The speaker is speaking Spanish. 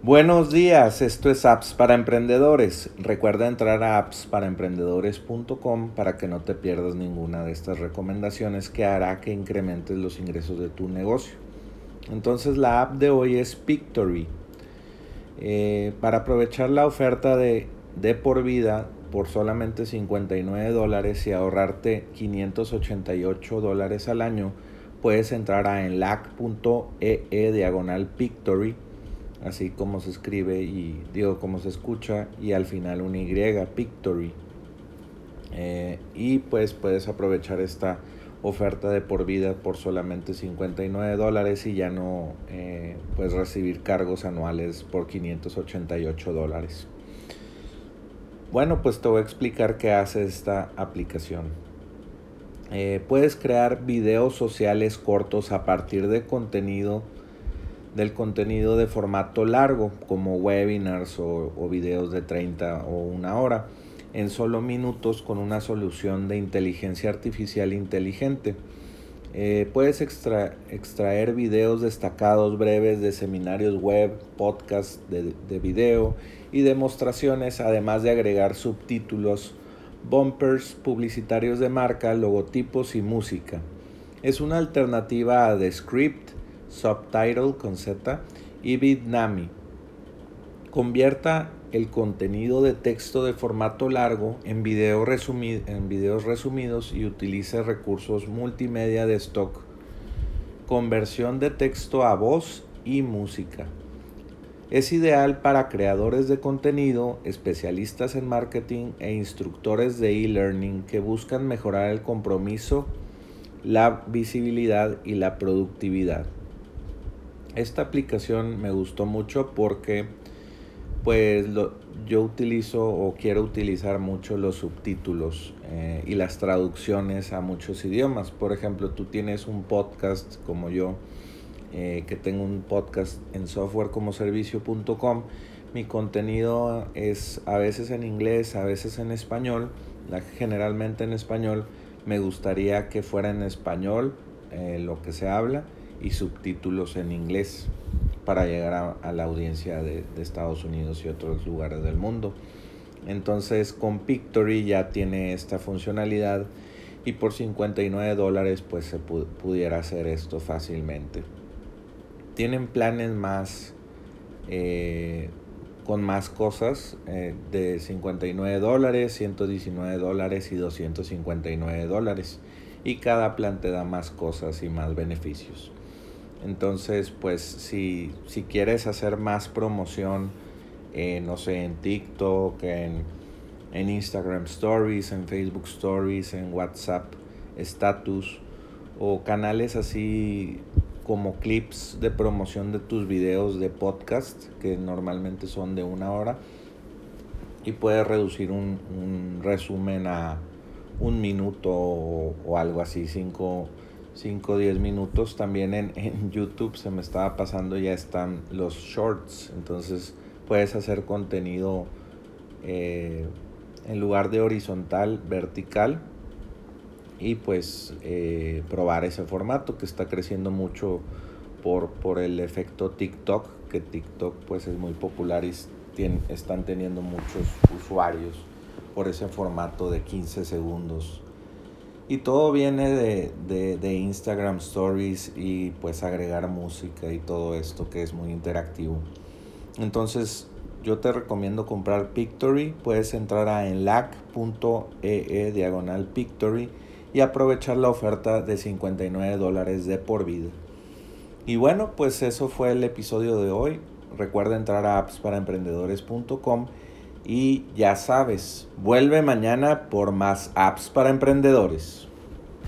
Buenos días, esto es Apps para Emprendedores. Recuerda entrar a appsparaemprendedores.com para que no te pierdas ninguna de estas recomendaciones que hará que incrementes los ingresos de tu negocio. Entonces la app de hoy es Pictory. Eh, para aprovechar la oferta de, de por vida por solamente 59 dólares y ahorrarte 588 dólares al año, puedes entrar a enlac.ee diagonal Pictory así como se escribe y digo como se escucha y al final una Y, Pictory. Eh, y pues puedes aprovechar esta oferta de por vida por solamente 59 dólares y ya no eh, puedes recibir cargos anuales por 588 dólares. Bueno, pues te voy a explicar qué hace esta aplicación. Eh, puedes crear videos sociales cortos a partir de contenido del contenido de formato largo, como webinars o, videos de 30 o una hora, en solo minutos con una solución de inteligencia artificial inteligente. Eh, puedes extraer videos destacados breves de seminarios web, podcasts de, de video y demostraciones, además de agregar subtítulos, bumpers publicitarios de marca, logotipos y música. Es una alternativa a The Script, Subtitle con Z y Bitnami. Convierta el contenido de texto de formato largo en, en videos resumidos y utilice recursos multimedia de stock. Conversión de texto a voz y música. Es ideal para creadores de contenido, especialistas en marketing e instructores de e-learning que buscan mejorar el compromiso, la visibilidad y la productividad. Esta aplicación me gustó mucho porque pues yo utilizo o quiero utilizar mucho los subtítulos eh, y las traducciones a muchos idiomas. Por ejemplo, tú tienes un podcast como yo, eh, que tengo un podcast en softwarecomoservicio.com. Mi contenido es a veces en inglés, a veces en español, generalmente en español. Me gustaría que fuera en español eh, lo que se habla y subtítulos en inglés para llegar a, la audiencia de, Estados Unidos y otros lugares del mundo. Entonces con Pictory ya tiene esta funcionalidad y por 59 dólares pues se pudiera hacer esto fácilmente. Tienen planes más eh, con más cosas eh, de 59 dólares, 119 dólares y 259 dólares. Y cada plan te da más cosas y más beneficios. Entonces, pues si, si quieres hacer más promoción, eh, no sé, en TikTok, en, en Instagram Stories, en Facebook Stories, en WhatsApp Status o canales así como clips de promoción de tus videos de podcast que normalmente son de una hora y puedes reducir un, un resumen a un minuto o, o algo así, cinco 5 o 10 minutos. También en, en, YouTube se me estaba pasando, ya están los shorts. Entonces puedes hacer contenido eh, en lugar de horizontal, vertical. Y pues eh, probar ese formato que está creciendo mucho por, por el efecto TikTok. Que TikTok pues es muy popular y están teniendo muchos usuarios por ese formato de 15 segundos y todo viene de, Instagram Stories y pues agregar música y todo esto que es muy interactivo. Entonces yo te recomiendo comprar Pictory. Puedes entrar a enlac.ee diagonal Pictory y aprovechar la oferta de 59 dólares de por vida. Y bueno, pues eso fue el episodio de hoy. Recuerda entrar a appsparaemprendedores.com y ya sabes, vuelve mañana por más apps para emprendedores.